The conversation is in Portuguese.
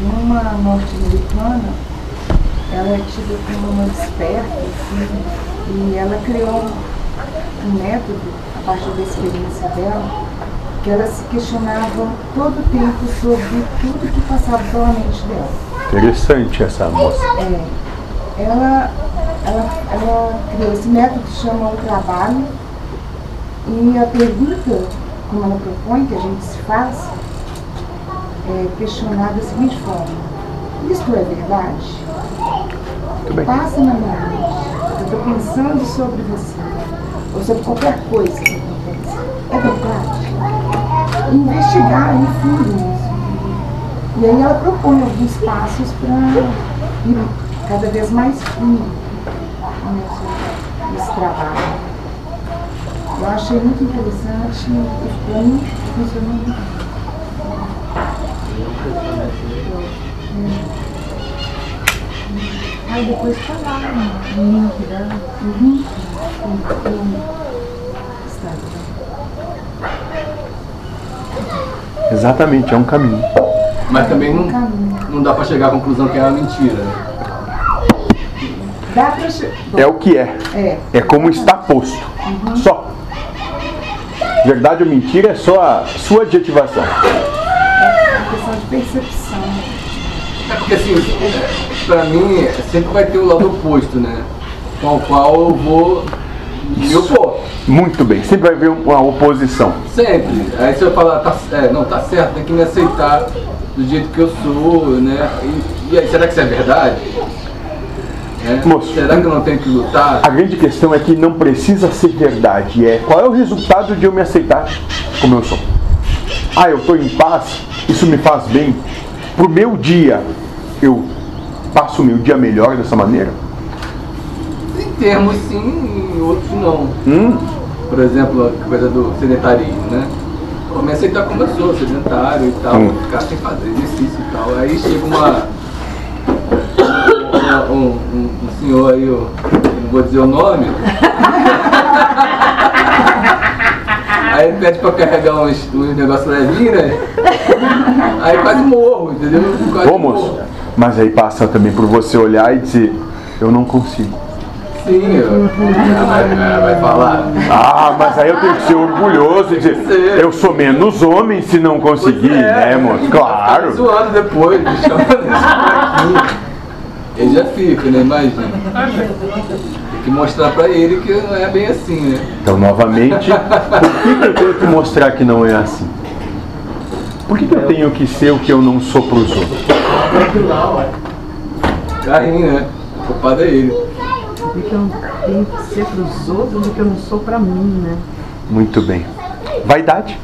uma norte-americana, ela é tida como uma esperta, assim, e ela criou um método, a partir da experiência dela, que ela se questionava todo o tempo sobre tudo que passava pela mente dela. Interessante essa moça. É, ela, ela, ela criou esse método que chama o trabalho e a pergunta, como ela propõe, que a gente se faça, é questionar da seguinte forma, isto é verdade? Passa na minha mente. Eu estou pensando sobre você, ou sobre qualquer coisa que acontece. É verdade? Investigar em fundo isso. E aí ela propõe alguns passos para ir cada vez mais fundo nesse, nesse trabalho. Eu achei muito interessante e para mim funcionou muito bem. Aí depois tá lá no link dela. Uhum. Exatamente, é um caminho. Mas também não, caminho. não dá pra chegar à conclusão que é uma mentira, né? Dá pra che- É o que é. É. É como está posto. Só. Verdade ou mentira é só a sua adjetivação. É questão de percepção. É porque assim, é, pra mim, sempre vai ter o lado oposto, né? Com o qual eu vou me opor. Muito bem. Sempre vai haver uma oposição. Sempre. Aí você vai falar, tá, é, não, tá certo, tem que me aceitar do jeito que eu sou, né? E, e aí, será que isso é verdade? Né? Moço. Será que eu não tenho que lutar? A grande questão é que não precisa ser verdade. É qual é o resultado de eu me aceitar como eu sou. Ah, eu estou em paz, isso me faz bem. Pro meu dia, eu passo o meu dia melhor dessa maneira? Em termos sim, em outros não. Hum, Por exemplo, a coisa do sedentarismo, né? Pô, me aceitar como eu sou, sedentário e tal, Hum. ficar sem fazer exercício e tal. Aí chega uma. Um, um- um- um senhor aí, eu não vou dizer o nome. Aí ele pede pra carregar uns, uns negócios levinhos, né? Aí quase morro, entendeu? Quase Ô moço, morro. mas aí passa também por você olhar e dizer, eu não consigo. Sim, eu, vai, vai- vai falar. Ah, mas aí eu tenho que ser orgulhoso e dizer, eu sou menos homem se não conseguir, é, né, moço? Claro. zoando depois. Ele já fica, né? Imagina. Tem que mostrar pra ele que não é bem assim, né? Então, novamente, por que eu tenho que mostrar que não é assim? Por que, que eu tenho que ser o que eu não sou pros outros? Carrinho, né? O culpado é ele. Por que eu não tenho que ser pros outros do que eu não sou pra mim, né? Muito bem. Vaidade.